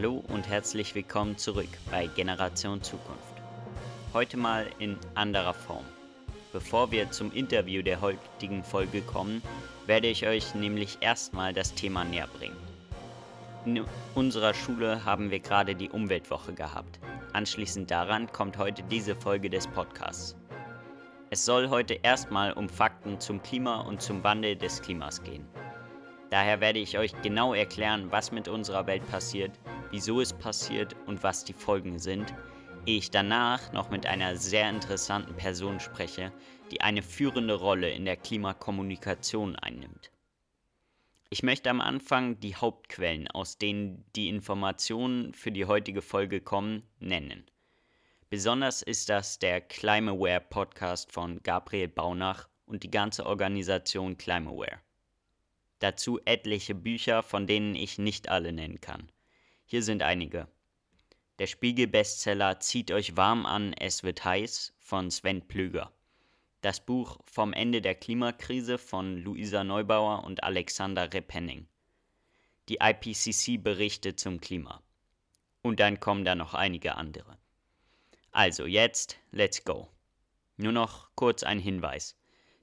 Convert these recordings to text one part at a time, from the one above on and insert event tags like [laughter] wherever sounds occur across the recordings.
Hallo und herzlich willkommen zurück bei Generation Zukunft. Heute mal in anderer Form. Bevor wir zum Interview der heutigen Folge kommen, werde ich euch nämlich erstmal das Thema näher bringen. In unserer Schule haben wir gerade die Umweltwoche gehabt. Anschließend daran kommt heute diese Folge des Podcasts. Es soll heute erstmal um Fakten zum Klima und zum Wandel des Klimas gehen. Daher werde ich euch genau erklären, was mit unserer Welt passiert, wieso es passiert und was die Folgen sind, ehe ich danach noch mit einer sehr interessanten Person spreche, die eine führende Rolle in der Klimakommunikation einnimmt. Ich möchte am Anfang die Hauptquellen, aus denen die Informationen für die heutige Folge kommen, nennen. Besonders ist das der Climaware Podcast von Gabriel Baunach und die ganze Organisation Climaware. Dazu etliche Bücher, von denen ich nicht alle nennen kann. Hier sind einige. Der Spiegel-Bestseller Zieht euch warm an, es wird heiß von Sven Plöger. Das Buch Vom Ende der Klimakrise von Luisa Neubauer und Alexander Repenning. Die IPCC-Berichte zum Klima. Und dann kommen da noch einige andere. Also jetzt, let's go. Nur noch kurz ein Hinweis.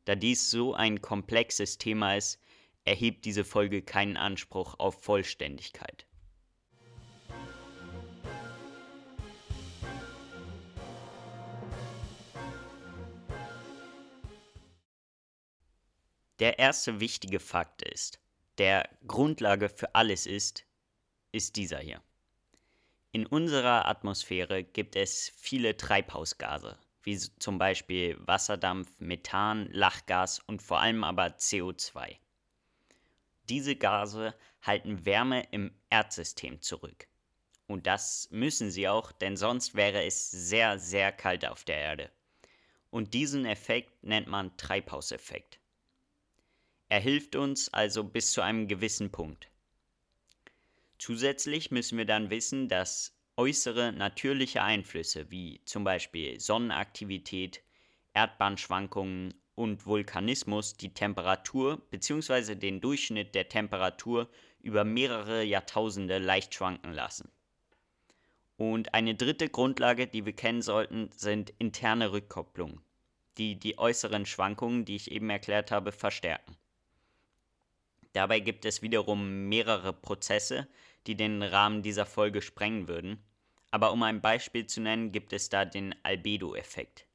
Da dies so ein komplexes Thema ist, erhebt diese Folge keinen Anspruch auf Vollständigkeit. Der erste wichtige Fakt ist, der Grundlage für alles ist, ist dieser hier. In unserer Atmosphäre gibt es viele Treibhausgase, wie zum Beispiel Wasserdampf, Methan, Lachgas und vor allem aber CO2. Diese Gase halten Wärme im Erdsystem zurück. Und das müssen sie auch, denn sonst wäre es sehr, sehr kalt auf der Erde. Und diesen Effekt nennt man Treibhauseffekt. Er hilft uns also bis zu einem gewissen Punkt. Zusätzlich müssen wir dann wissen, dass äußere natürliche Einflüsse wie zum Beispiel Sonnenaktivität, Erdbahnschwankungen und Vulkanismus die Temperatur bzw. den Durchschnitt der Temperatur über mehrere Jahrtausende leicht schwanken lassen. Und eine dritte Grundlage, die wir kennen sollten, sind interne Rückkopplungen, die die äußeren Schwankungen, die ich eben erklärt habe, verstärken. Dabei gibt es wiederum mehrere Prozesse, die den Rahmen dieser Folge sprengen würden. Aber um ein Beispiel zu nennen, gibt es da den Albedo-Effekt.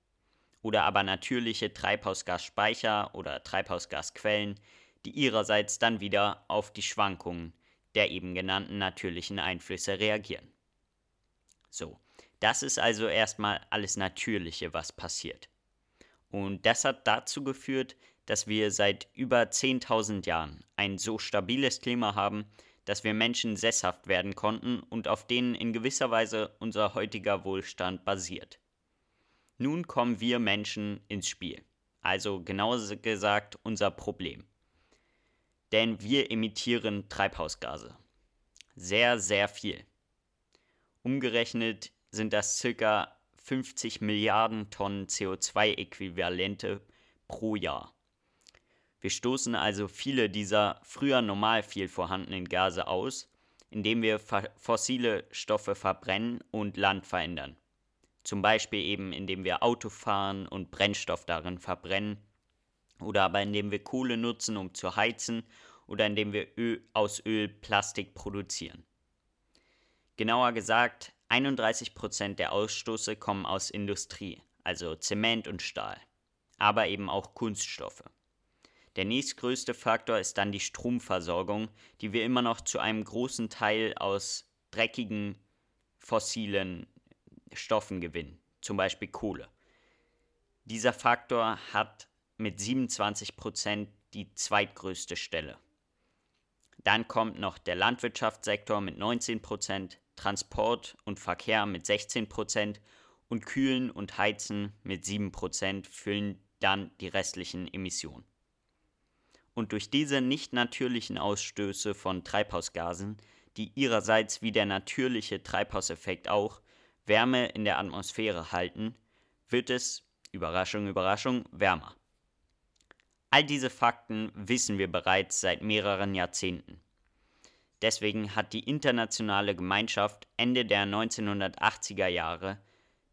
Oder aber natürliche Treibhausgasspeicher oder Treibhausgasquellen, die ihrerseits dann wieder auf die Schwankungen der eben genannten natürlichen Einflüsse reagieren. So, das ist also erstmal alles Natürliche, was passiert. Und das hat dazu geführt, dass wir seit über 10.000 Jahren ein so stabiles Klima haben, dass wir Menschen sesshaft werden konnten und auf denen in gewisser Weise unser heutiger Wohlstand basiert. Nun kommen wir Menschen ins Spiel, also genauer gesagt unser Problem. Denn wir emittieren Treibhausgase. Sehr, sehr viel. Umgerechnet sind das ca. 50 Milliarden Tonnen CO2-Äquivalente pro Jahr. Wir stoßen also viele dieser früher normal viel vorhandenen Gase aus, indem wir fossile Stoffe verbrennen und Land verändern. Zum Beispiel eben indem wir Auto fahren und Brennstoff darin verbrennen oder aber indem wir Kohle nutzen, um zu heizen oder indem wir Öl, aus Öl Plastik produzieren. Genauer gesagt, 31% der Ausstoße kommen aus Industrie, also Zement und Stahl, aber eben auch Kunststoffe. Der nächstgrößte Faktor ist dann die Stromversorgung, die wir immer noch zu einem großen Teil aus dreckigen fossilen Stoffen gewinnen, zum Beispiel Kohle. Dieser Faktor hat mit 27% die zweitgrößte Stelle. Dann kommt noch der Landwirtschaftssektor mit 19% Transport und Verkehr mit 16% und Kühlen und Heizen mit 7% füllen dann die restlichen Emissionen und durch diese nicht natürlichen Ausstöße von Treibhausgasen, die ihrerseits wie der natürliche Treibhauseffekt auch Wärme in der Atmosphäre halten, wird es, Überraschung, Überraschung, wärmer. All diese Fakten wissen wir bereits seit mehreren Jahrzehnten. Deswegen hat die internationale Gemeinschaft Ende der 1980er Jahre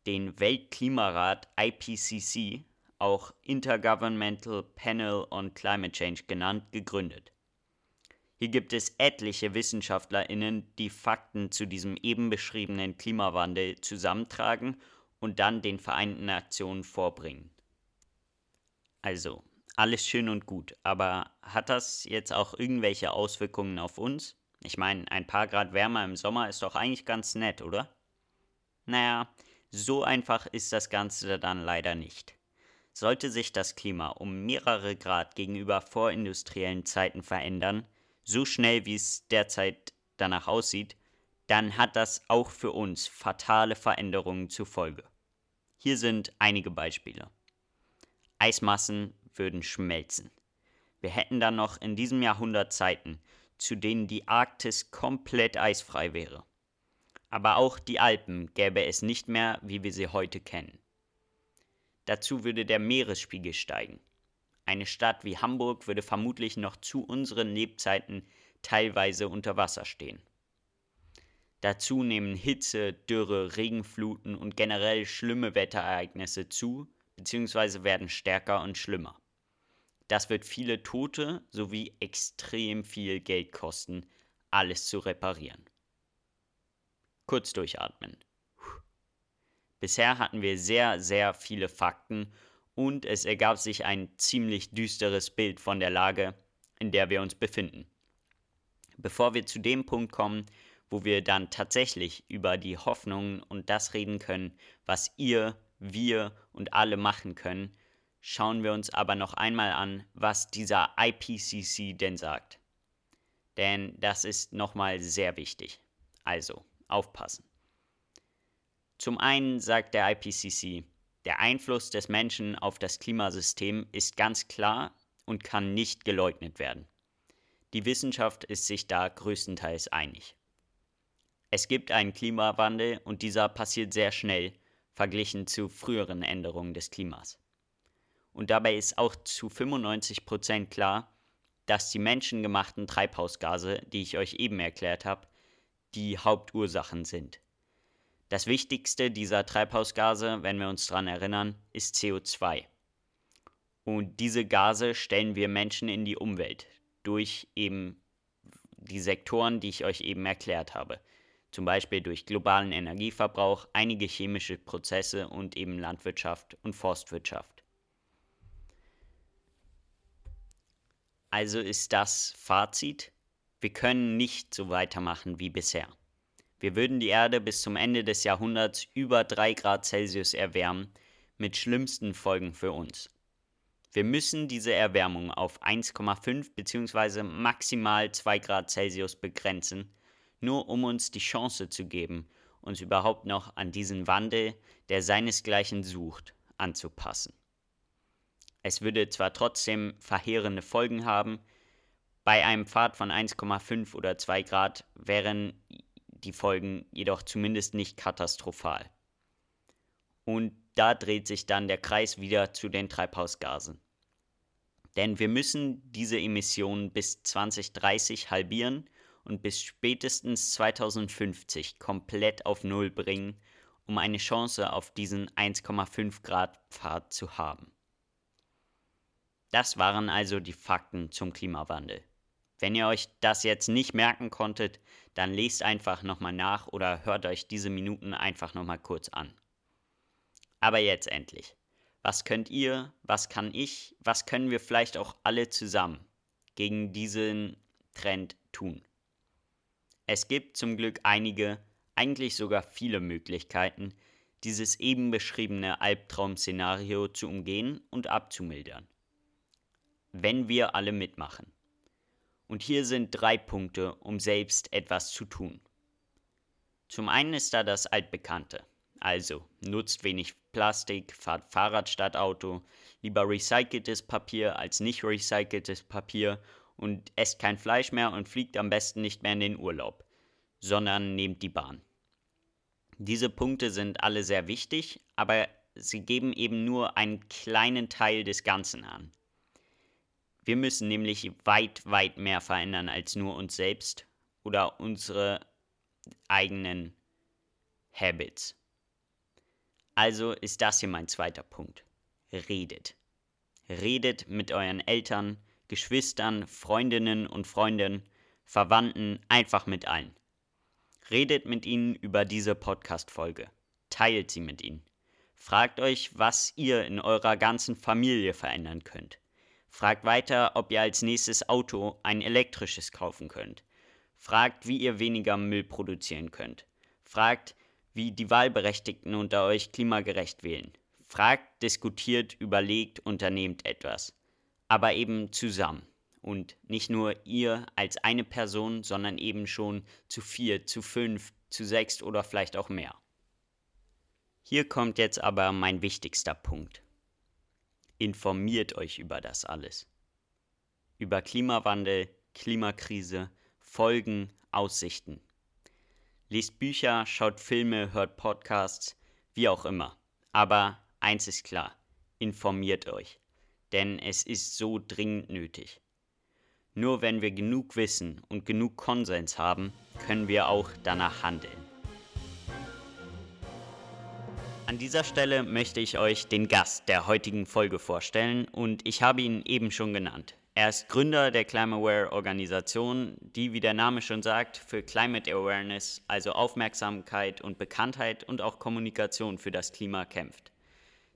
den Weltklimarat IPCC, auch Intergovernmental Panel on Climate Change genannt, gegründet. Hier gibt es etliche Wissenschaftlerinnen, die Fakten zu diesem eben beschriebenen Klimawandel zusammentragen und dann den Vereinten Nationen vorbringen. Also, alles schön und gut, aber hat das jetzt auch irgendwelche Auswirkungen auf uns? Ich meine, ein paar Grad wärmer im Sommer ist doch eigentlich ganz nett, oder? Naja, so einfach ist das Ganze dann leider nicht. Sollte sich das Klima um mehrere Grad gegenüber vorindustriellen Zeiten verändern, so schnell wie es derzeit danach aussieht, dann hat das auch für uns fatale Veränderungen zur Folge. Hier sind einige Beispiele. Eismassen würden schmelzen. Wir hätten dann noch in diesem Jahrhundert Zeiten, zu denen die Arktis komplett eisfrei wäre. Aber auch die Alpen gäbe es nicht mehr, wie wir sie heute kennen. Dazu würde der Meeresspiegel steigen. Eine Stadt wie Hamburg würde vermutlich noch zu unseren Lebzeiten teilweise unter Wasser stehen. Dazu nehmen Hitze, Dürre, Regenfluten und generell schlimme Wetterereignisse zu bzw. werden stärker und schlimmer. Das wird viele Tote sowie extrem viel Geld kosten, alles zu reparieren. Kurz durchatmen. Bisher hatten wir sehr, sehr viele Fakten und es ergab sich ein ziemlich düsteres Bild von der Lage, in der wir uns befinden. Bevor wir zu dem Punkt kommen, wo wir dann tatsächlich über die Hoffnungen und das reden können, was ihr, wir und alle machen können, Schauen wir uns aber noch einmal an, was dieser IPCC denn sagt. Denn das ist nochmal sehr wichtig. Also, aufpassen. Zum einen sagt der IPCC, der Einfluss des Menschen auf das Klimasystem ist ganz klar und kann nicht geleugnet werden. Die Wissenschaft ist sich da größtenteils einig. Es gibt einen Klimawandel und dieser passiert sehr schnell, verglichen zu früheren Änderungen des Klimas. Und dabei ist auch zu 95% klar, dass die menschengemachten Treibhausgase, die ich euch eben erklärt habe, die Hauptursachen sind. Das wichtigste dieser Treibhausgase, wenn wir uns daran erinnern, ist CO2. Und diese Gase stellen wir Menschen in die Umwelt durch eben die Sektoren, die ich euch eben erklärt habe. Zum Beispiel durch globalen Energieverbrauch, einige chemische Prozesse und eben Landwirtschaft und Forstwirtschaft. Also ist das Fazit, wir können nicht so weitermachen wie bisher. Wir würden die Erde bis zum Ende des Jahrhunderts über 3 Grad Celsius erwärmen, mit schlimmsten Folgen für uns. Wir müssen diese Erwärmung auf 1,5 bzw. maximal 2 Grad Celsius begrenzen, nur um uns die Chance zu geben, uns überhaupt noch an diesen Wandel, der seinesgleichen sucht, anzupassen. Es würde zwar trotzdem verheerende Folgen haben, bei einem Pfad von 1,5 oder 2 Grad wären die Folgen jedoch zumindest nicht katastrophal. Und da dreht sich dann der Kreis wieder zu den Treibhausgasen. Denn wir müssen diese Emissionen bis 2030 halbieren und bis spätestens 2050 komplett auf Null bringen, um eine Chance auf diesen 1,5 Grad Pfad zu haben. Das waren also die Fakten zum Klimawandel. Wenn ihr euch das jetzt nicht merken konntet, dann lest einfach nochmal nach oder hört euch diese Minuten einfach nochmal kurz an. Aber jetzt endlich. Was könnt ihr, was kann ich, was können wir vielleicht auch alle zusammen gegen diesen Trend tun? Es gibt zum Glück einige, eigentlich sogar viele Möglichkeiten, dieses eben beschriebene Albtraum-Szenario zu umgehen und abzumildern wenn wir alle mitmachen. Und hier sind drei Punkte, um selbst etwas zu tun. Zum einen ist da das Altbekannte. Also nutzt wenig Plastik, fahrt Fahrrad statt Auto, lieber recyceltes Papier als nicht recyceltes Papier und esst kein Fleisch mehr und fliegt am besten nicht mehr in den Urlaub, sondern nehmt die Bahn. Diese Punkte sind alle sehr wichtig, aber sie geben eben nur einen kleinen Teil des Ganzen an. Wir müssen nämlich weit, weit mehr verändern als nur uns selbst oder unsere eigenen Habits. Also ist das hier mein zweiter Punkt. Redet. Redet mit euren Eltern, Geschwistern, Freundinnen und Freunden, Verwandten, einfach mit allen. Redet mit ihnen über diese Podcast-Folge. Teilt sie mit ihnen. Fragt euch, was ihr in eurer ganzen Familie verändern könnt. Fragt weiter, ob ihr als nächstes Auto ein elektrisches kaufen könnt. Fragt, wie ihr weniger Müll produzieren könnt. Fragt, wie die Wahlberechtigten unter euch klimagerecht wählen. Fragt, diskutiert, überlegt, unternehmt etwas aber eben zusammen. Und nicht nur ihr als eine Person, sondern eben schon zu vier, zu fünf, zu sechs oder vielleicht auch mehr. Hier kommt jetzt aber mein wichtigster Punkt. Informiert euch über das alles. Über Klimawandel, Klimakrise, Folgen, Aussichten. Lest Bücher, schaut Filme, hört Podcasts, wie auch immer. Aber eins ist klar, informiert euch denn es ist so dringend nötig. Nur wenn wir genug Wissen und genug Konsens haben, können wir auch danach handeln. An dieser Stelle möchte ich euch den Gast der heutigen Folge vorstellen und ich habe ihn eben schon genannt. Er ist Gründer der Climaware Organisation, die, wie der Name schon sagt, für Climate Awareness, also Aufmerksamkeit und Bekanntheit und auch Kommunikation für das Klima kämpft.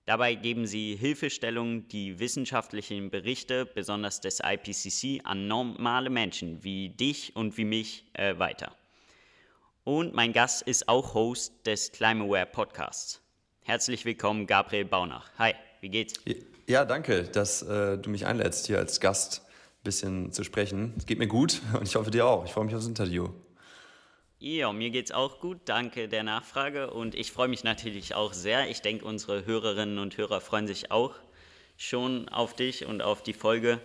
Dabei geben sie Hilfestellungen, die wissenschaftlichen Berichte, besonders des IPCC, an normale Menschen wie dich und wie mich äh, weiter. Und mein Gast ist auch Host des Climaware Podcasts. Herzlich willkommen, Gabriel Baunach. Hi, wie geht's? Ja, danke, dass äh, du mich einlädst, hier als Gast ein bisschen zu sprechen. Es geht mir gut [laughs] und ich hoffe dir auch. Ich freue mich aufs Interview. Ja, mir geht's auch gut. Danke der Nachfrage und ich freue mich natürlich auch sehr. Ich denke, unsere Hörerinnen und Hörer freuen sich auch schon auf dich und auf die Folge.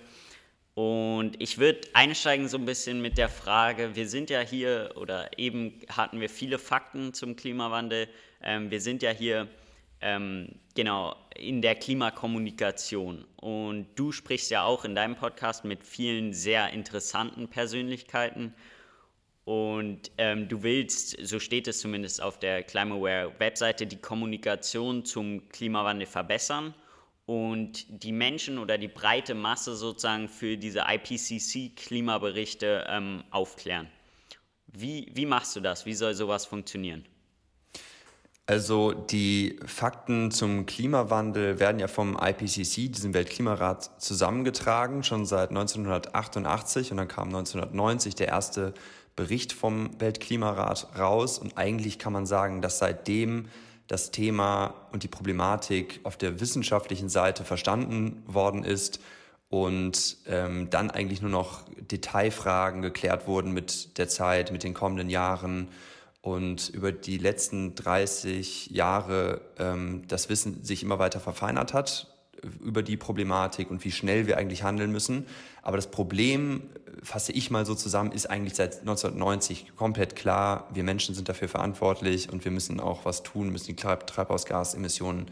Und ich würde einsteigen so ein bisschen mit der Frage, wir sind ja hier oder eben hatten wir viele Fakten zum Klimawandel. Ähm, wir sind ja hier ähm, genau in der Klimakommunikation und du sprichst ja auch in deinem Podcast mit vielen sehr interessanten Persönlichkeiten. Und ähm, du willst, so steht es zumindest auf der Climaware-Webseite, die Kommunikation zum Klimawandel verbessern und die Menschen oder die breite Masse sozusagen für diese IPCC-Klimaberichte ähm, aufklären. Wie, wie machst du das? Wie soll sowas funktionieren? Also die Fakten zum Klimawandel werden ja vom IPCC, diesem Weltklimarat, zusammengetragen, schon seit 1988 und dann kam 1990 der erste Bericht vom Weltklimarat raus. Und eigentlich kann man sagen, dass seitdem das Thema und die Problematik auf der wissenschaftlichen Seite verstanden worden ist und ähm, dann eigentlich nur noch Detailfragen geklärt wurden mit der Zeit, mit den kommenden Jahren und über die letzten 30 Jahre ähm, das Wissen sich immer weiter verfeinert hat über die Problematik und wie schnell wir eigentlich handeln müssen. Aber das Problem, fasse ich mal so zusammen, ist eigentlich seit 1990 komplett klar. Wir Menschen sind dafür verantwortlich und wir müssen auch was tun, müssen die Treibhausgasemissionen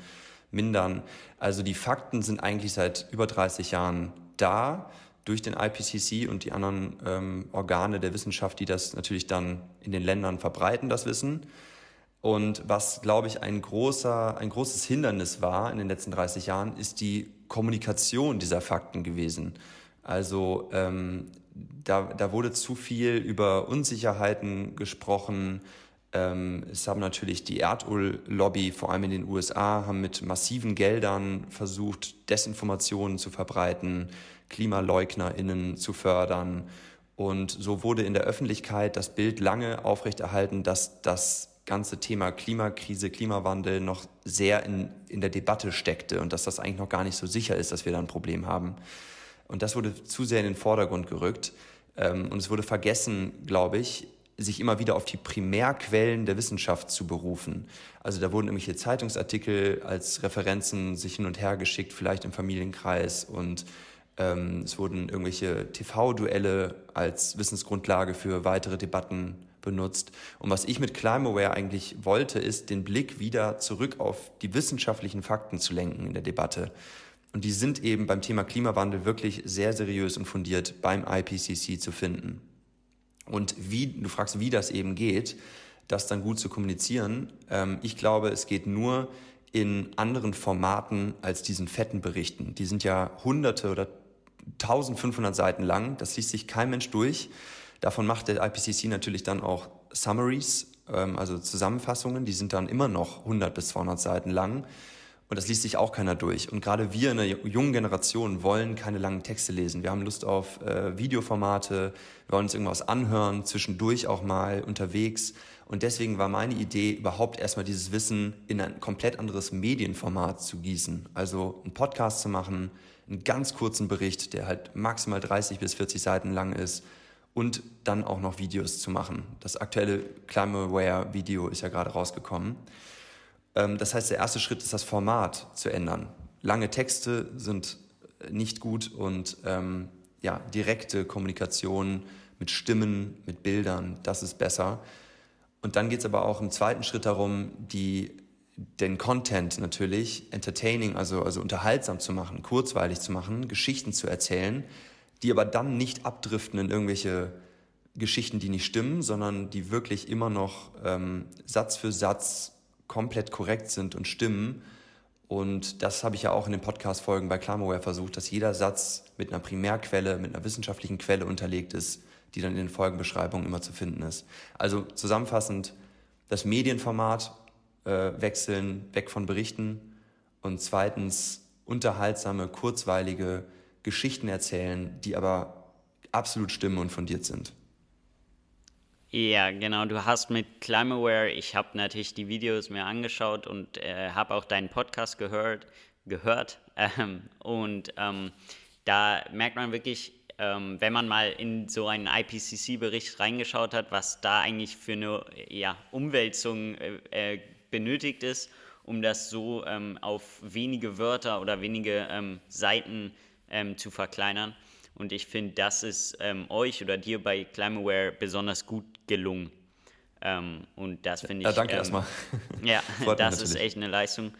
mindern. Also die Fakten sind eigentlich seit über 30 Jahren da durch den IPCC und die anderen ähm, Organe der Wissenschaft, die das natürlich dann in den Ländern verbreiten, das Wissen. Und was, glaube ich, ein, großer, ein großes Hindernis war in den letzten 30 Jahren, ist die Kommunikation dieser Fakten gewesen. Also ähm, da, da wurde zu viel über Unsicherheiten gesprochen. Ähm, es haben natürlich die Erdöllobby, vor allem in den USA, haben mit massiven Geldern versucht, Desinformationen zu verbreiten, KlimaleugnerInnen zu fördern. Und so wurde in der Öffentlichkeit das Bild lange aufrechterhalten, dass das ganze Thema Klimakrise, Klimawandel noch sehr in, in der Debatte steckte und dass das eigentlich noch gar nicht so sicher ist, dass wir da ein Problem haben. Und das wurde zu sehr in den Vordergrund gerückt. Ähm, und es wurde vergessen, glaube ich, sich immer wieder auf die Primärquellen der Wissenschaft zu berufen. Also da wurden irgendwelche Zeitungsartikel als Referenzen sich hin und her geschickt, vielleicht im Familienkreis und ähm, es wurden irgendwelche TV-Duelle als Wissensgrundlage für weitere Debatten benutzt. Und was ich mit Climaware eigentlich wollte, ist, den Blick wieder zurück auf die wissenschaftlichen Fakten zu lenken in der Debatte. Und die sind eben beim Thema Klimawandel wirklich sehr seriös und fundiert beim IPCC zu finden. Und wie, du fragst, wie das eben geht, das dann gut zu kommunizieren. Ähm, ich glaube, es geht nur in anderen Formaten als diesen fetten Berichten. Die sind ja hunderte oder 1500 Seiten lang. Das liest sich kein Mensch durch. Davon macht der IPCC natürlich dann auch Summaries, ähm, also Zusammenfassungen. Die sind dann immer noch 100 bis 200 Seiten lang. Und das liest sich auch keiner durch. Und gerade wir in der jungen Generation wollen keine langen Texte lesen. Wir haben Lust auf äh, Videoformate, wir wollen uns irgendwas anhören, zwischendurch auch mal unterwegs. Und deswegen war meine Idee, überhaupt erstmal dieses Wissen in ein komplett anderes Medienformat zu gießen. Also einen Podcast zu machen, einen ganz kurzen Bericht, der halt maximal 30 bis 40 Seiten lang ist und dann auch noch Videos zu machen. Das aktuelle Climaware-Video ist ja gerade rausgekommen. Ähm, das heißt, der erste Schritt ist das Format zu ändern. Lange Texte sind nicht gut und ähm, ja, direkte Kommunikation mit Stimmen, mit Bildern, das ist besser. Und dann geht es aber auch im zweiten Schritt darum, die, den Content natürlich entertaining, also, also unterhaltsam zu machen, kurzweilig zu machen, Geschichten zu erzählen, die aber dann nicht abdriften in irgendwelche Geschichten, die nicht stimmen, sondern die wirklich immer noch ähm, Satz für Satz komplett korrekt sind und stimmen. Und das habe ich ja auch in den Podcast-Folgen bei Clamaware versucht, dass jeder Satz mit einer Primärquelle, mit einer wissenschaftlichen Quelle unterlegt ist, die dann in den Folgenbeschreibungen immer zu finden ist. Also zusammenfassend, das Medienformat äh, wechseln, weg von Berichten und zweitens unterhaltsame, kurzweilige Geschichten erzählen, die aber absolut stimmen und fundiert sind. Ja, genau. Du hast mit Climaware, ich habe natürlich die Videos mir angeschaut und äh, habe auch deinen Podcast gehört. gehört [laughs] ähm, und ähm, da merkt man wirklich, ähm, wenn man mal in so einen IPCC-Bericht reingeschaut hat, was da eigentlich für eine ja, Umwälzung äh, äh, benötigt ist, um das so ähm, auf wenige Wörter oder wenige ähm, Seiten ähm, zu verkleinern. Und ich finde, das ist ähm, euch oder dir bei Climaware besonders gut gelungen. Ähm, und das finde ich. [laughs] Ja, danke erstmal. Ja, das ist echt eine Leistung.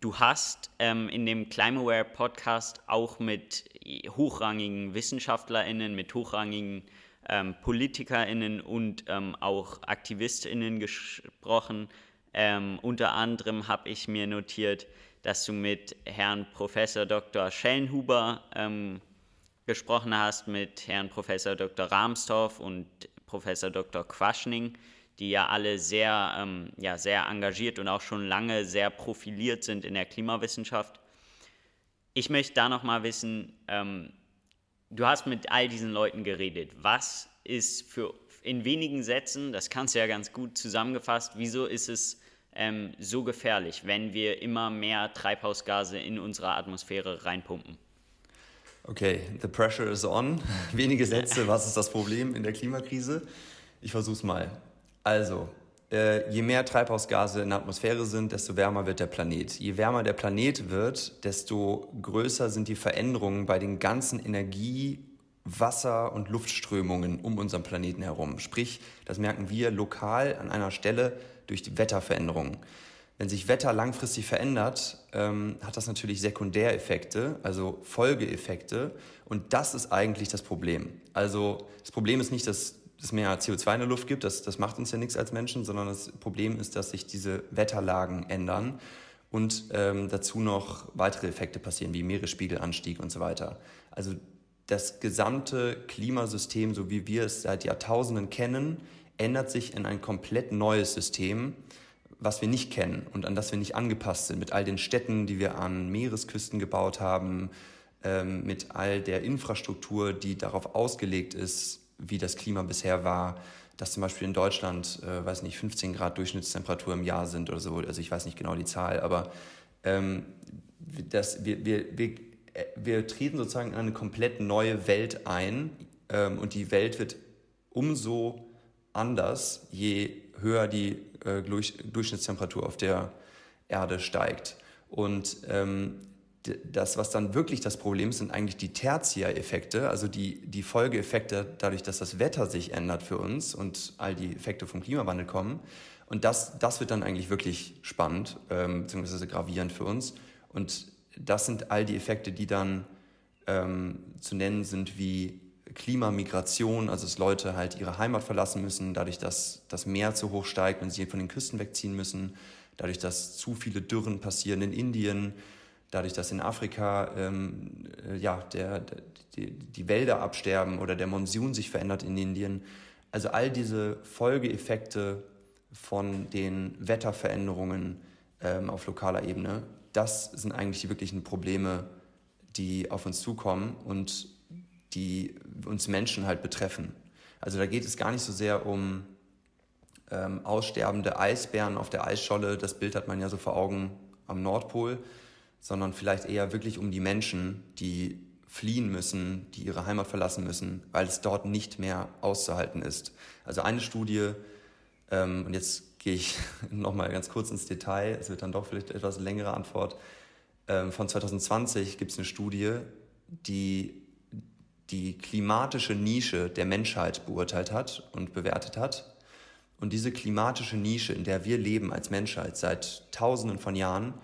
Du hast ähm, in dem Climaware Podcast auch mit hochrangigen WissenschaftlerInnen, mit hochrangigen ähm, PolitikerInnen und ähm, auch AktivistInnen gesprochen. Unter anderem habe ich mir notiert, dass du mit Herrn Professor Dr. Schellenhuber gesprochen hast mit Herrn Professor Dr. Rahmstorff und Professor Dr. Quaschning, die ja alle sehr, ähm, ja, sehr engagiert und auch schon lange sehr profiliert sind in der Klimawissenschaft. Ich möchte da nochmal wissen, ähm, du hast mit all diesen Leuten geredet. Was ist für in wenigen Sätzen, das kannst du ja ganz gut zusammengefasst, wieso ist es ähm, so gefährlich, wenn wir immer mehr Treibhausgase in unsere Atmosphäre reinpumpen? Okay, the pressure is on. [laughs] Wenige Sätze, was ist das Problem in der Klimakrise? Ich versuche es mal. Also, äh, je mehr Treibhausgase in der Atmosphäre sind, desto wärmer wird der Planet. Je wärmer der Planet wird, desto größer sind die Veränderungen bei den ganzen Energie-, Wasser- und Luftströmungen um unseren Planeten herum. Sprich, das merken wir lokal an einer Stelle durch die Wetterveränderungen. Wenn sich Wetter langfristig verändert, ähm, hat das natürlich Sekundäreffekte, also Folgeeffekte. Und das ist eigentlich das Problem. Also das Problem ist nicht, dass es mehr CO2 in der Luft gibt, das, das macht uns ja nichts als Menschen, sondern das Problem ist, dass sich diese Wetterlagen ändern und ähm, dazu noch weitere Effekte passieren, wie Meeresspiegelanstieg und so weiter. Also das gesamte Klimasystem, so wie wir es seit Jahrtausenden kennen, ändert sich in ein komplett neues System, was wir nicht kennen und an das wir nicht angepasst sind, mit all den Städten, die wir an Meeresküsten gebaut haben, ähm, mit all der Infrastruktur, die darauf ausgelegt ist, wie das Klima bisher war, dass zum Beispiel in Deutschland, äh, weiß nicht, 15 Grad Durchschnittstemperatur im Jahr sind oder so, also ich weiß nicht genau die Zahl, aber ähm, das, wir, wir, wir, wir treten sozusagen in eine komplett neue Welt ein ähm, und die Welt wird umso anders, je höher die äh, Durchschnittstemperatur auf der Erde steigt. Und ähm, das, was dann wirklich das Problem ist, sind eigentlich die Tertiäreffekte, also die, die Folgeeffekte dadurch, dass das Wetter sich ändert für uns und all die Effekte vom Klimawandel kommen. Und das, das wird dann eigentlich wirklich spannend, ähm, beziehungsweise gravierend für uns. Und das sind all die Effekte, die dann ähm, zu nennen sind wie Klimamigration, also dass Leute halt ihre Heimat verlassen müssen, dadurch, dass das Meer zu hoch steigt und sie von den Küsten wegziehen müssen, dadurch, dass zu viele Dürren passieren in Indien, dadurch, dass in Afrika ähm, äh, ja, der, die, die Wälder absterben oder der Monsun sich verändert in Indien. Also all diese Folgeeffekte von den Wetterveränderungen ähm, auf lokaler Ebene, das sind eigentlich die wirklichen Probleme, die auf uns zukommen und die uns Menschen halt betreffen. Also da geht es gar nicht so sehr um ähm, aussterbende Eisbären auf der Eisscholle, das Bild hat man ja so vor Augen am Nordpol, sondern vielleicht eher wirklich um die Menschen, die fliehen müssen, die ihre Heimat verlassen müssen, weil es dort nicht mehr auszuhalten ist. Also eine Studie, ähm, und jetzt gehe ich [laughs] nochmal ganz kurz ins Detail, es wird dann doch vielleicht etwas längere Antwort, ähm, von 2020 gibt es eine Studie, die die klimatische Nische der Menschheit beurteilt hat und bewertet hat. Und diese klimatische Nische, in der wir leben als Menschheit seit Tausenden von Jahren,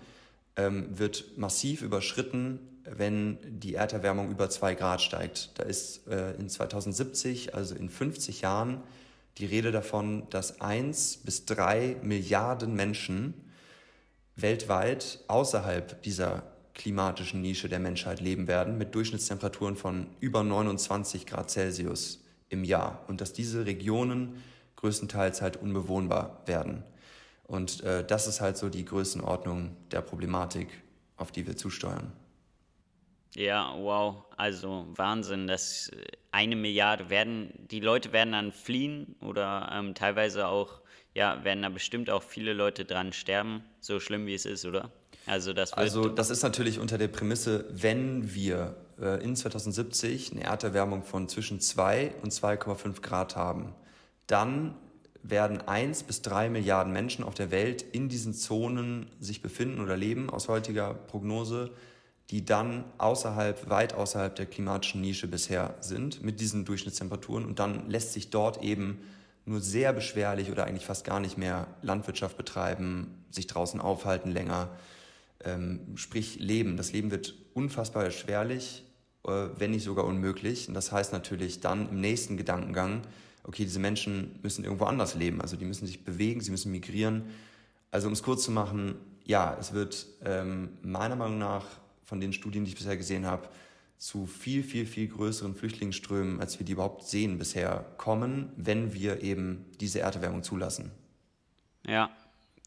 ähm, wird massiv überschritten, wenn die Erderwärmung über zwei Grad steigt. Da ist äh, in 2070, also in 50 Jahren, die Rede davon, dass eins bis drei Milliarden Menschen weltweit außerhalb dieser klimatischen Nische der Menschheit leben werden, mit Durchschnittstemperaturen von über 29 Grad Celsius im Jahr. Und dass diese Regionen größtenteils halt unbewohnbar werden. Und äh, das ist halt so die Größenordnung der Problematik, auf die wir zusteuern. Ja, wow, also Wahnsinn, dass äh, eine Milliarde werden, die Leute werden dann fliehen oder ähm, teilweise auch, ja, werden da bestimmt auch viele Leute dran sterben, so schlimm wie es ist, oder? Also das, also das ist natürlich unter der Prämisse, wenn wir äh, in 2070 eine Erderwärmung von zwischen 2 und 2,5 Grad haben, dann werden 1 bis 3 Milliarden Menschen auf der Welt in diesen Zonen sich befinden oder leben, aus heutiger Prognose, die dann außerhalb, weit außerhalb der klimatischen Nische bisher sind, mit diesen Durchschnittstemperaturen. Und dann lässt sich dort eben nur sehr beschwerlich oder eigentlich fast gar nicht mehr Landwirtschaft betreiben, sich draußen aufhalten länger ähm, sprich Leben. Das Leben wird unfassbar erschwerlich, äh, wenn nicht sogar unmöglich. Und das heißt natürlich dann im nächsten Gedankengang, okay, diese Menschen müssen irgendwo anders leben. Also die müssen sich bewegen, sie müssen migrieren. Also um es kurz zu machen, ja, es wird ähm, meiner Meinung nach von den Studien, die ich bisher gesehen habe, zu viel, viel, viel größeren Flüchtlingsströmen, als wir die überhaupt sehen bisher, kommen, wenn wir eben diese Erderwärmung zulassen. Ja,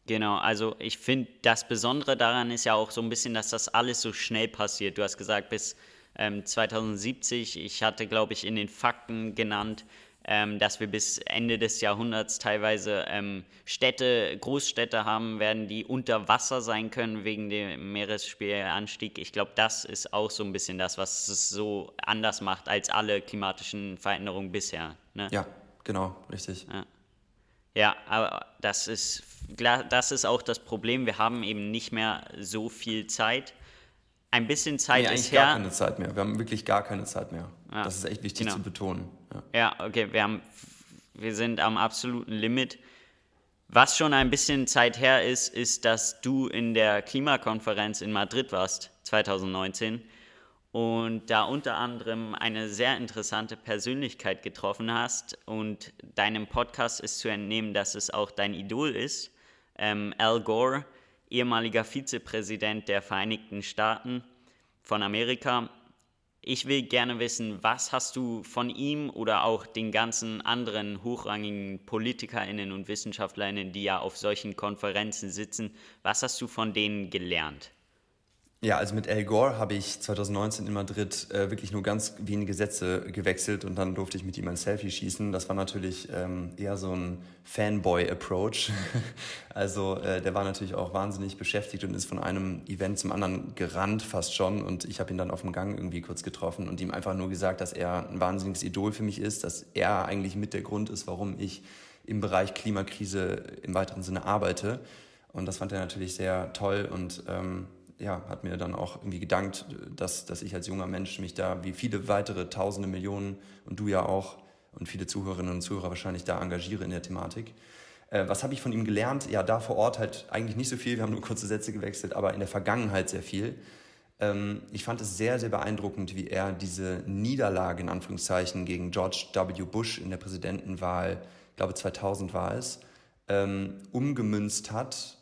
Genau, also ich finde, das Besondere daran ist ja auch so ein bisschen, dass das alles so schnell passiert. Du hast gesagt, bis ähm, 2070, ich hatte, glaube ich, in den Fakten genannt, ähm, dass wir bis Ende des Jahrhunderts teilweise ähm, Städte, Großstädte haben werden, die unter Wasser sein können wegen dem Meeresspiegelanstieg. Ich glaube, das ist auch so ein bisschen das, was es so anders macht als alle klimatischen Veränderungen bisher. Ne? Ja, genau, richtig. Ja. ja, aber das ist das ist auch das Problem. Wir haben eben nicht mehr so viel Zeit. Ein bisschen Zeit nee, ist her. gar keine Zeit mehr. Wir haben wirklich gar keine Zeit mehr. Ja, das ist echt wichtig genau. zu betonen. Ja. ja, okay, wir, haben, wir sind am absoluten Limit. Was schon ein bisschen Zeit her ist, ist, dass du in der Klimakonferenz in Madrid warst, 2019 und da unter anderem eine sehr interessante Persönlichkeit getroffen hast und deinem Podcast ist zu entnehmen, dass es auch dein Idol ist, ähm, Al Gore, ehemaliger Vizepräsident der Vereinigten Staaten von Amerika. Ich will gerne wissen, was hast du von ihm oder auch den ganzen anderen hochrangigen Politikerinnen und Wissenschaftlerinnen, die ja auf solchen Konferenzen sitzen, was hast du von denen gelernt? Ja, also mit Al Gore habe ich 2019 in Madrid äh, wirklich nur ganz wenige Sätze gewechselt und dann durfte ich mit ihm ein Selfie schießen. Das war natürlich ähm, eher so ein Fanboy-Approach. [laughs] also äh, der war natürlich auch wahnsinnig beschäftigt und ist von einem Event zum anderen gerannt fast schon. Und ich habe ihn dann auf dem Gang irgendwie kurz getroffen und ihm einfach nur gesagt, dass er ein wahnsinniges Idol für mich ist, dass er eigentlich mit der Grund ist, warum ich im Bereich Klimakrise im weiteren Sinne arbeite. Und das fand er natürlich sehr toll und ähm, ja, hat mir dann auch irgendwie gedankt, dass, dass ich als junger Mensch mich da wie viele weitere Tausende Millionen und du ja auch und viele Zuhörerinnen und Zuhörer wahrscheinlich da engagiere in der Thematik. Äh, was habe ich von ihm gelernt? Ja, da vor Ort halt eigentlich nicht so viel, wir haben nur kurze Sätze gewechselt, aber in der Vergangenheit sehr viel. Ähm, ich fand es sehr, sehr beeindruckend, wie er diese Niederlage in Anführungszeichen gegen George W. Bush in der Präsidentenwahl, ich glaube 2000 war es, ähm, umgemünzt hat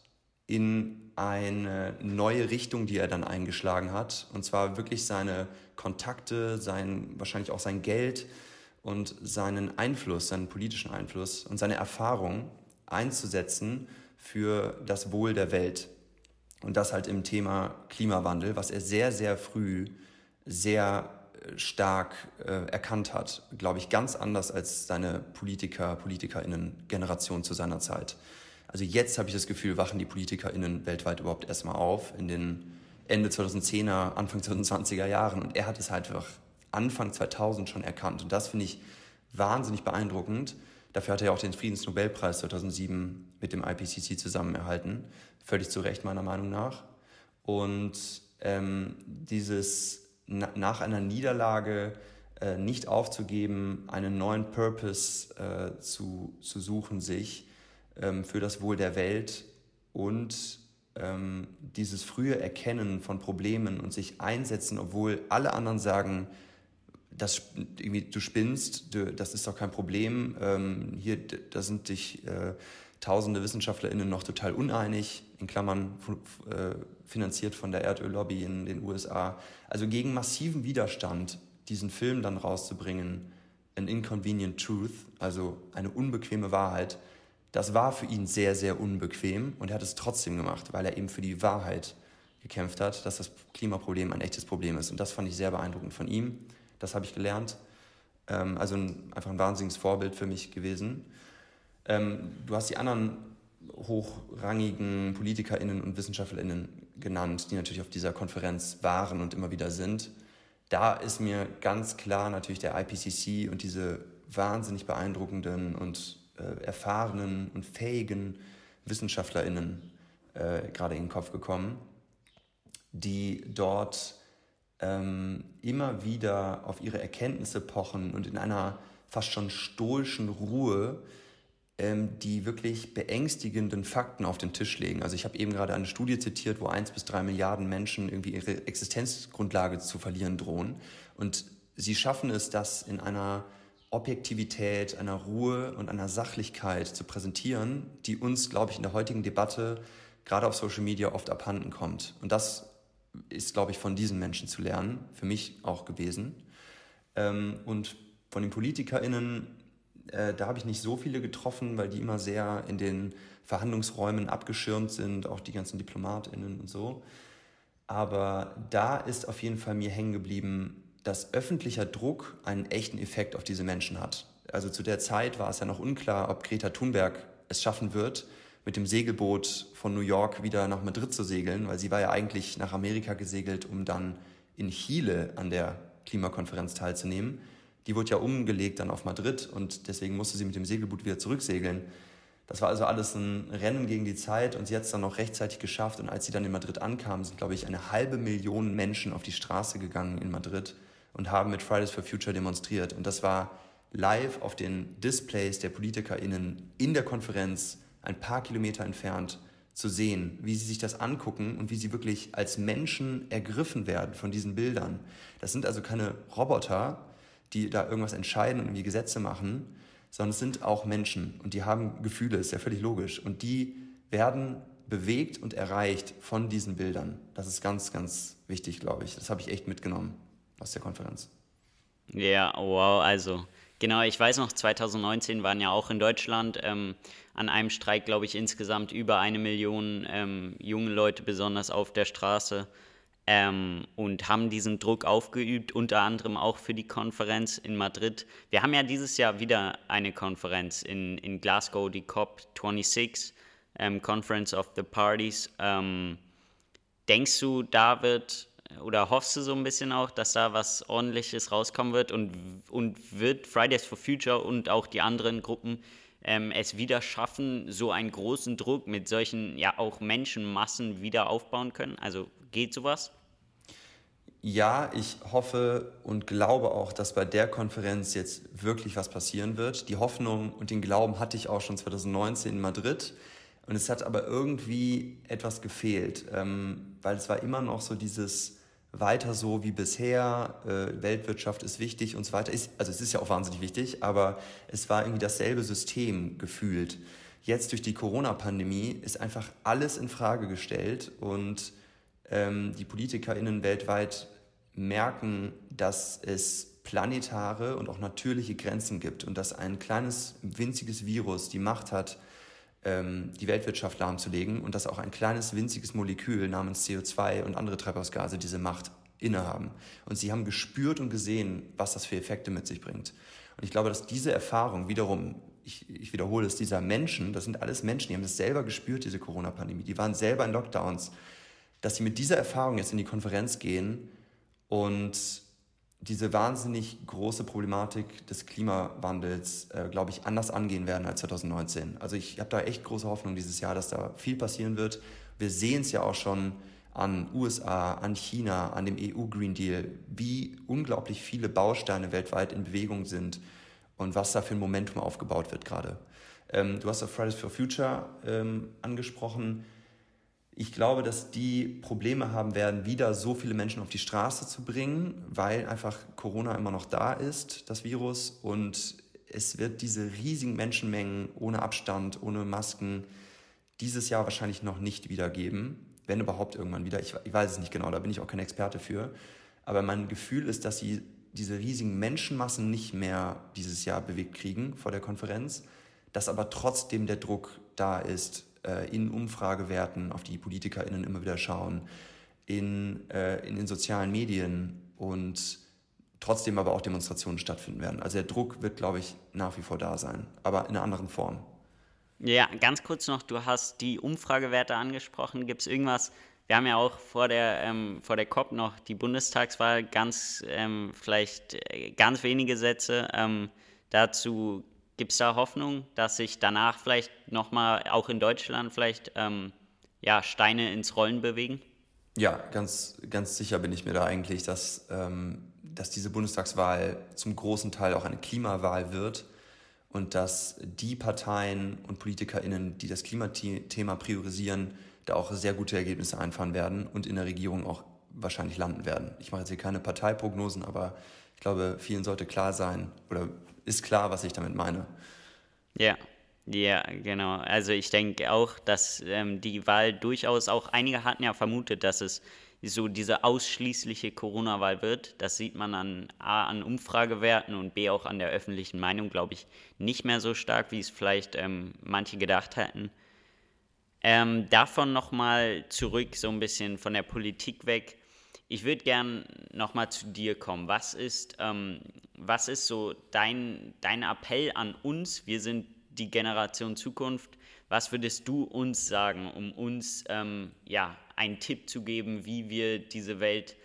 in eine neue Richtung, die er dann eingeschlagen hat. Und zwar wirklich seine Kontakte, sein, wahrscheinlich auch sein Geld und seinen Einfluss, seinen politischen Einfluss und seine Erfahrung einzusetzen für das Wohl der Welt. Und das halt im Thema Klimawandel, was er sehr, sehr früh sehr äh, stark äh, erkannt hat. Glaube ich, ganz anders als seine Politiker, PolitikerInnen-Generation zu seiner Zeit. Also jetzt habe ich das Gefühl, wachen die PolitikerInnen weltweit überhaupt erstmal auf in den Ende 2010er, Anfang 2020er Jahren. Und er hat es halt einfach Anfang 2000 schon erkannt. Und das finde ich wahnsinnig beeindruckend. Dafür hat er ja auch den Friedensnobelpreis 2007 mit dem IPCC zusammen erhalten. Völlig zu Recht meiner Meinung nach. Und ähm, dieses na, nach einer Niederlage äh, nicht aufzugeben, einen neuen Purpose äh, zu, zu suchen sich ähm, für das Wohl der Welt und ähm, dieses frühe Erkennen von Problemen und sich einsetzen, obwohl alle anderen sagen, das, irgendwie, du spinnst, du, das ist doch kein Problem. Ähm, hier, da sind sich äh, tausende WissenschaftlerInnen noch total uneinig, in Klammern äh, finanziert von der Erdöllobby in den USA. Also gegen massiven Widerstand, diesen Film dann rauszubringen, An Inconvenient Truth, also eine unbequeme Wahrheit, das war für ihn sehr, sehr unbequem und er hat es trotzdem gemacht, weil er eben für die Wahrheit gekämpft hat, dass das Klimaproblem ein echtes Problem ist. Und das fand ich sehr beeindruckend von ihm. Das habe ich gelernt. Ähm, also ein, einfach ein wahnsinniges Vorbild für mich gewesen. Ähm, du hast die anderen hochrangigen PolitikerInnen und WissenschaftlerInnen genannt, die natürlich auf dieser Konferenz waren und immer wieder sind. Da ist mir ganz klar natürlich der IPCC und diese wahnsinnig beeindruckenden und äh, erfahrenen und fähigen WissenschaftlerInnen äh, gerade in den Kopf gekommen, die dort ähm, immer wieder auf ihre Erkenntnisse pochen und in einer fast schon stoischen Ruhe ähm, die wirklich beängstigenden Fakten auf den Tisch legen. Also ich habe eben gerade eine Studie zitiert, wo eins bis drei Milliarden Menschen irgendwie ihre Existenzgrundlage zu verlieren drohen. Und sie schaffen es, das in einer Objektivität, einer Ruhe und einer Sachlichkeit zu präsentieren, die uns, glaube ich, in der heutigen Debatte gerade auf Social Media oft abhanden kommt. Und das ist, glaube ich, von diesen Menschen zu lernen, für mich auch gewesen. Ähm, und von den PolitikerInnen, äh, da habe ich nicht so viele getroffen, weil die immer sehr in den Verhandlungsräumen abgeschirmt sind, auch die ganzen DiplomatInnen und so. Aber da ist auf jeden Fall mir hängen geblieben, dass öffentlicher Druck einen echten Effekt auf diese Menschen hat. Also zu der Zeit war es ja noch unklar, ob Greta Thunberg es schaffen wird, mit dem Segelboot von New York wieder nach Madrid zu segeln, weil sie war ja eigentlich nach Amerika gesegelt, um dann in Chile an der Klimakonferenz teilzunehmen. Die wurde ja umgelegt dann auf Madrid und deswegen musste sie mit dem Segelboot wieder zurücksegeln. Das war also alles ein Rennen gegen die Zeit und sie hat es dann noch rechtzeitig geschafft. Und als sie dann in Madrid ankam, sind, glaube ich, eine halbe Million Menschen auf die Straße gegangen in Madrid und haben mit Fridays for Future demonstriert. Und das war live auf den Displays der PolitikerInnen in der Konferenz ein paar Kilometer entfernt zu sehen, wie sie sich das angucken und wie sie wirklich als Menschen ergriffen werden von diesen Bildern. Das sind also keine Roboter, die da irgendwas entscheiden und irgendwie Gesetze machen, sondern es sind auch Menschen und die haben Gefühle, ist ja völlig logisch. Und die werden bewegt und erreicht von diesen Bildern. Das ist ganz, ganz wichtig, glaube ich. Das habe ich echt mitgenommen aus der Konferenz. Ja, wow, also genau, ich weiß noch, 2019 waren ja auch in Deutschland ähm, an einem Streik, glaube ich, insgesamt über eine Million ähm, junge Leute besonders auf der Straße ähm, und haben diesen Druck aufgeübt, unter anderem auch für die Konferenz in Madrid. Wir haben ja dieses Jahr wieder eine Konferenz in, in Glasgow, die COP26, ähm, Conference of the Parties. Ähm, denkst du, da wird oder hoffst du so ein bisschen auch, dass da was Ordentliches rauskommen wird und, und wird Fridays for Future und auch die anderen Gruppen ähm, es wieder schaffen, so einen großen Druck mit solchen ja auch Menschenmassen wieder aufbauen können? Also geht sowas? Ja, ich hoffe und glaube auch, dass bei der Konferenz jetzt wirklich was passieren wird. Die Hoffnung und den Glauben hatte ich auch schon 2019 in Madrid. Und es hat aber irgendwie etwas gefehlt, ähm, weil es war immer noch so dieses weiter so wie bisher, äh, Weltwirtschaft ist wichtig und so weiter. Ist, also es ist ja auch wahnsinnig wichtig, aber es war irgendwie dasselbe System gefühlt. Jetzt durch die Corona-Pandemie ist einfach alles in Frage gestellt und ähm, die PolitikerInnen weltweit merken, dass es planetare und auch natürliche Grenzen gibt und dass ein kleines, winziges Virus die Macht hat, ähm, die Weltwirtschaft lahmzulegen und dass auch ein kleines, winziges Molekül namens CO2 und andere Treibhausgase diese Macht innehaben. Und sie haben gespürt und gesehen, was das für Effekte mit sich bringt. Und ich glaube, dass diese Erfahrung wiederum, ich, ich wiederhole es, dieser Menschen, das sind alles Menschen, die haben das selber gespürt, diese Corona-Pandemie, die waren selber in Lockdowns, dass sie mit dieser Erfahrung jetzt in die Konferenz gehen und diese wahnsinnig große Problematik des Klimawandels, äh, glaube ich, anders angehen werden als 2019. Also ich habe da echt große Hoffnung dieses Jahr, dass da viel passieren wird. Wir sehen es ja auch schon an USA, an China, an dem EU-Green Deal, wie unglaublich viele Bausteine weltweit in Bewegung sind und was da für ein Momentum aufgebaut wird gerade. Ähm, du hast auf Fridays for Future ähm, angesprochen ich glaube, dass die Probleme haben werden, wieder so viele Menschen auf die Straße zu bringen, weil einfach Corona immer noch da ist, das Virus. Und es wird diese riesigen Menschenmengen ohne Abstand, ohne Masken dieses Jahr wahrscheinlich noch nicht wieder geben. Wenn überhaupt irgendwann wieder. Ich, ich weiß es nicht genau, da bin ich auch kein Experte für. Aber mein Gefühl ist, dass sie diese riesigen Menschenmassen nicht mehr dieses Jahr bewegt kriegen vor der Konferenz, dass aber trotzdem der Druck da ist, äh, in Umfragewerten, auf die PolitikerInnen immer wieder schauen, in, äh, in den sozialen Medien und trotzdem aber auch Demonstrationen stattfinden werden. Also der Druck wird, glaube ich, nach wie vor da sein, aber in einer anderen Form. Ja, ganz kurz noch, du hast die Umfragewerte angesprochen. Gibt es irgendwas, wir haben ja auch vor der, ähm, vor der COP noch die Bundestagswahl, ganz ähm, vielleicht äh, ganz wenige Sätze ähm, dazu. Gibt es da Hoffnung, dass sich danach vielleicht nochmal, auch in Deutschland, vielleicht ähm, ja, Steine ins Rollen bewegen? Ja, ganz, ganz sicher bin ich mir da eigentlich, dass, ähm, dass diese Bundestagswahl zum großen Teil auch eine Klimawahl wird und dass die Parteien und PolitikerInnen, die das Klimathema priorisieren, da auch sehr gute Ergebnisse einfahren werden und in der Regierung auch wahrscheinlich landen werden. Ich mache jetzt hier keine Parteiprognosen, aber ich glaube, vielen sollte klar sein oder ist klar, was ich damit meine. Ja, ja, genau. Also ich denke auch, dass ähm, die Wahl durchaus auch, einige hatten ja vermutet, dass es so diese ausschließliche Corona-Wahl wird. Das sieht man an A, an Umfragewerten und B, auch an der öffentlichen Meinung, glaube ich, nicht mehr so stark, wie es vielleicht ähm, manche gedacht hätten. Ähm, davon nochmal zurück, so ein bisschen von der Politik weg. Ich würde gern nochmal zu dir kommen. Was ist, ähm, was ist so dein, dein Appell an uns? Wir sind die Generation Zukunft. Was würdest du uns sagen, um uns ähm, ja, einen Tipp zu geben, wie wir diese Welt,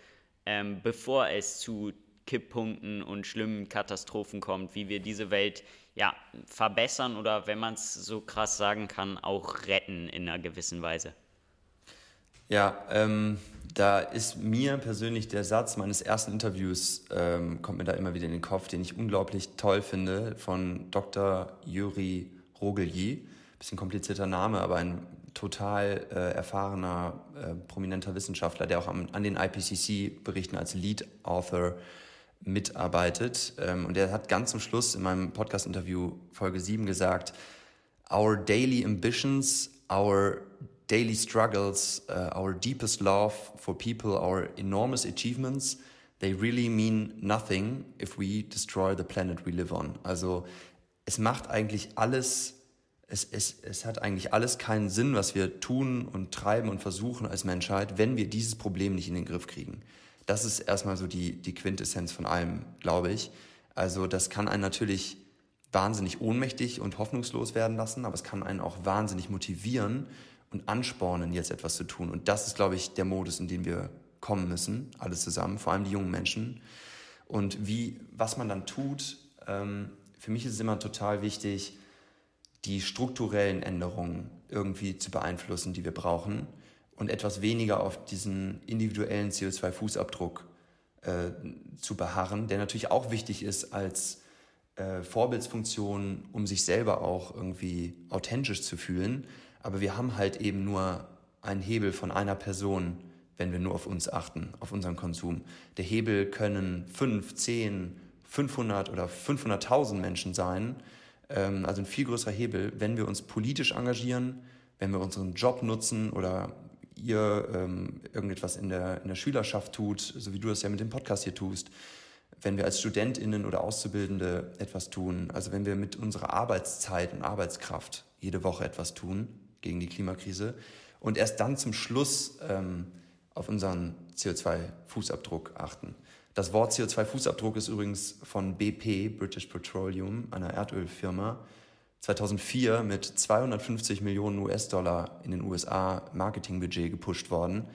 ähm, bevor es zu Kipppunkten und schlimmen Katastrophen kommt, wie wir diese Welt ja, verbessern oder, wenn man es so krass sagen kann, auch retten in einer gewissen Weise? Ja, ähm, da ist mir persönlich der Satz meines ersten Interviews, ähm, kommt mir da immer wieder in den Kopf, den ich unglaublich toll finde, von Dr. Juri Rogelji. Bisschen komplizierter Name, aber ein total äh, erfahrener, äh, prominenter Wissenschaftler, der auch am, an den IPCC-Berichten als Lead Author mitarbeitet. Ähm, und der hat ganz zum Schluss in meinem Podcast-Interview Folge 7 gesagt, Our daily ambitions, our daily struggles, uh, our deepest love for people, our enormous achievements, they really mean nothing if we destroy the planet we live on. Also es macht eigentlich alles, es, es, es hat eigentlich alles keinen Sinn, was wir tun und treiben und versuchen als Menschheit, wenn wir dieses Problem nicht in den Griff kriegen. Das ist erstmal so die, die Quintessenz von allem, glaube ich. Also das kann einen natürlich wahnsinnig ohnmächtig und hoffnungslos werden lassen, aber es kann einen auch wahnsinnig motivieren und anspornen, jetzt etwas zu tun. Und das ist, glaube ich, der Modus, in den wir kommen müssen, alle zusammen, vor allem die jungen Menschen. Und wie, was man dann tut, ähm, für mich ist es immer total wichtig, die strukturellen Änderungen irgendwie zu beeinflussen, die wir brauchen und etwas weniger auf diesen individuellen CO2-Fußabdruck äh, zu beharren, der natürlich auch wichtig ist als äh, Vorbildsfunktion, um sich selber auch irgendwie authentisch zu fühlen. Aber wir haben halt eben nur einen Hebel von einer Person wenn wir nur auf uns achten, auf unseren Konsum. Der Hebel können 5, 10, 500 oder 500.000 Menschen sein. Ähm, also ein viel größerer Hebel, wenn wir uns politisch engagieren, wenn wir unseren Job nutzen oder ihr ähm, irgendetwas in der, in der Schülerschaft tut, so wie du das ja mit dem Podcast hier tust, wenn wir als Studentinnen oder Auszubildende etwas tun, also wenn wir mit unserer Arbeitszeit und Arbeitskraft jede Woche etwas tun gegen die Klimakrise und erst dann zum Schluss ähm, auf unseren CO2-Fußabdruck achten. Das Wort CO2-Fußabdruck ist übrigens von BP, British Petroleum, einer Erdölfirma, 2004 mit 250 Millionen US-Dollar in den USA Marketingbudget gepusht worden,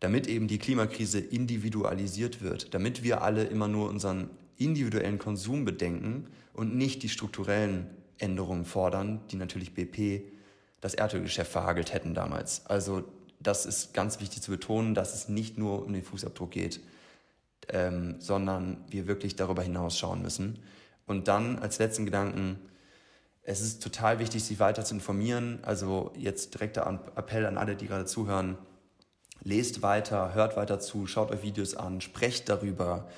damit eben die Klimakrise individualisiert wird, damit wir alle immer nur unseren individuellen Konsum bedenken und nicht die strukturellen Änderungen fordern, die natürlich BP das Erdölgeschäft verhagelt hätten damals. Also das ist ganz wichtig zu betonen, dass es nicht nur um den Fußabdruck geht, ähm, sondern wir wirklich darüber hinaus schauen müssen. Und dann als letzten Gedanken, es ist total wichtig, sich weiter zu informieren. Also jetzt direkter Appell an alle, die gerade zuhören. Lest weiter, hört weiter zu, schaut euch Videos an, sprecht darüber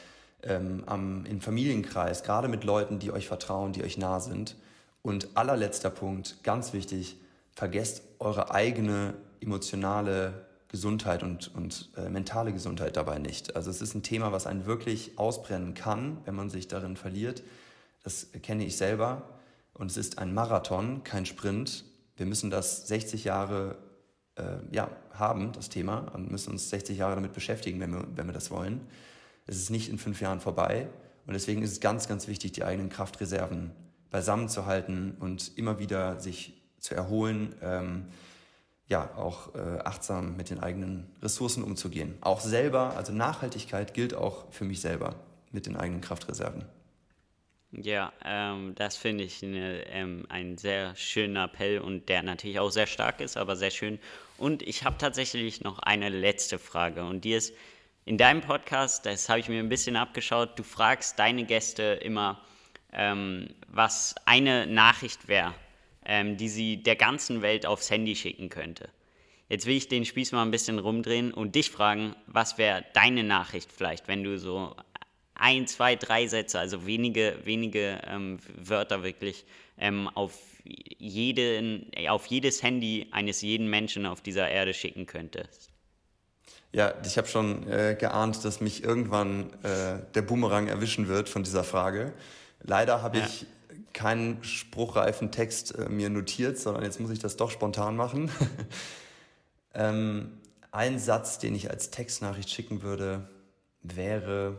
ähm, am, im Familienkreis, gerade mit Leuten, die euch vertrauen, die euch nah sind. Und allerletzter Punkt, ganz wichtig, vergesst eure eigene emotionale Gesundheit und, und äh, mentale Gesundheit dabei nicht. Also es ist ein Thema, was einen wirklich ausbrennen kann, wenn man sich darin verliert. Das kenne ich selber. Und es ist ein Marathon, kein Sprint. Wir müssen das 60 Jahre äh, ja, haben, das Thema, und müssen uns 60 Jahre damit beschäftigen, wenn wir, wenn wir das wollen. Es ist nicht in fünf Jahren vorbei. Und deswegen ist es ganz, ganz wichtig, die eigenen Kraftreserven beisammen zu halten und immer wieder sich zu erholen. Ähm, ja, auch äh, achtsam mit den eigenen Ressourcen umzugehen. Auch selber, also Nachhaltigkeit gilt auch für mich selber mit den eigenen Kraftreserven. Ja, ähm, das finde ich eine, ähm, ein sehr schöner Appell und der natürlich auch sehr stark ist, aber sehr schön. Und ich habe tatsächlich noch eine letzte Frage und die ist, in deinem Podcast, das habe ich mir ein bisschen abgeschaut, du fragst deine Gäste immer, ähm, was eine Nachricht wäre, ähm, die sie der ganzen Welt aufs Handy schicken könnte. Jetzt will ich den Spieß mal ein bisschen rumdrehen und dich fragen, was wäre deine Nachricht vielleicht, wenn du so ein, zwei, drei Sätze, also wenige, wenige ähm, Wörter wirklich, ähm, auf, jeden, auf jedes Handy eines jeden Menschen auf dieser Erde schicken könntest? Ja, ich habe schon äh, geahnt, dass mich irgendwann äh, der Boomerang erwischen wird von dieser Frage. Leider habe ja. ich keinen spruchreifen Text äh, mir notiert, sondern jetzt muss ich das doch spontan machen. [laughs] ähm, ein Satz, den ich als Textnachricht schicken würde, wäre,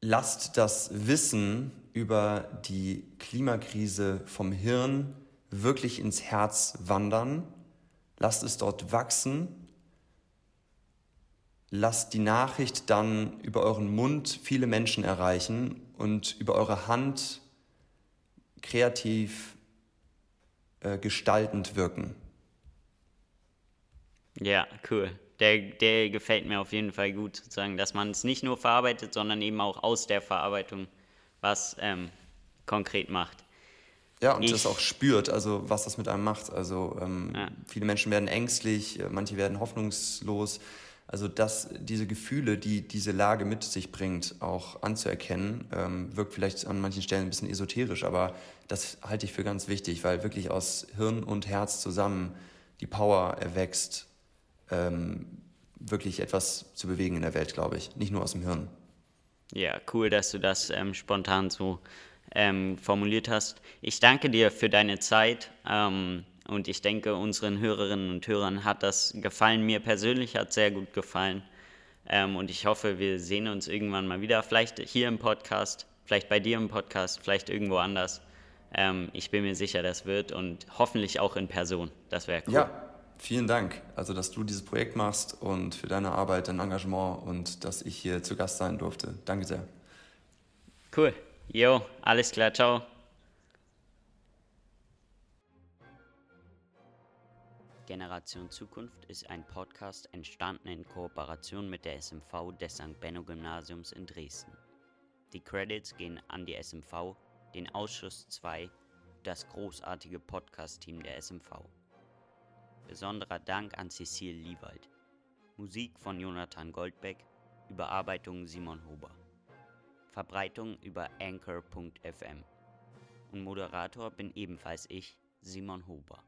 lasst das Wissen über die Klimakrise vom Hirn wirklich ins Herz wandern. Lasst es dort wachsen. Lasst die Nachricht dann über euren Mund viele Menschen erreichen und über eure Hand kreativ äh, gestaltend wirken. Ja, cool der, der gefällt mir auf jeden Fall gut, sozusagen, dass man es nicht nur verarbeitet, sondern eben auch aus der Verarbeitung was ähm, konkret macht. Ja, und ich, das auch spürt, also was das mit einem macht. Also ähm, ja. viele Menschen werden ängstlich, äh, manche werden hoffnungslos. Also dass diese Gefühle, die diese Lage mit sich bringt, auch anzuerkennen, ähm, wirkt vielleicht an manchen Stellen ein bisschen esoterisch, aber das halte ich für ganz wichtig, weil wirklich aus Hirn und Herz zusammen die Power erwächst, ähm, wirklich etwas zu bewegen in der Welt, glaube ich. Nicht nur aus dem Hirn. Ja, cool, dass du das ähm, spontan so ähm, formuliert hast. Ich danke dir für deine Zeit ähm, und ich denke, unseren Hörerinnen und Hörern hat das gefallen. Mir persönlich hat es sehr gut gefallen ähm, und ich hoffe, wir sehen uns irgendwann mal wieder. Vielleicht hier im Podcast, vielleicht bei dir im Podcast, vielleicht irgendwo anders. Ähm, ich bin mir sicher, das wird und hoffentlich auch in Person. Das wäre cool. Ja, vielen Dank, also dass du dieses Projekt machst und für deine Arbeit, dein Engagement und dass ich hier zu Gast sein durfte. Danke sehr. Cool. Jo, alles klar, ciao. Generation Zukunft ist ein Podcast entstanden in Kooperation mit der SMV des St. Benno Gymnasiums in Dresden. Die Credits gehen an die SMV, den Ausschuss 2, das großartige Podcast-Team der SMV. Besonderer Dank an Cecile Liewald. Musik von Jonathan Goldbeck, Überarbeitung Simon Huber. Verbreitung über anchor.fm. Und Moderator bin ebenfalls ich, Simon Huber.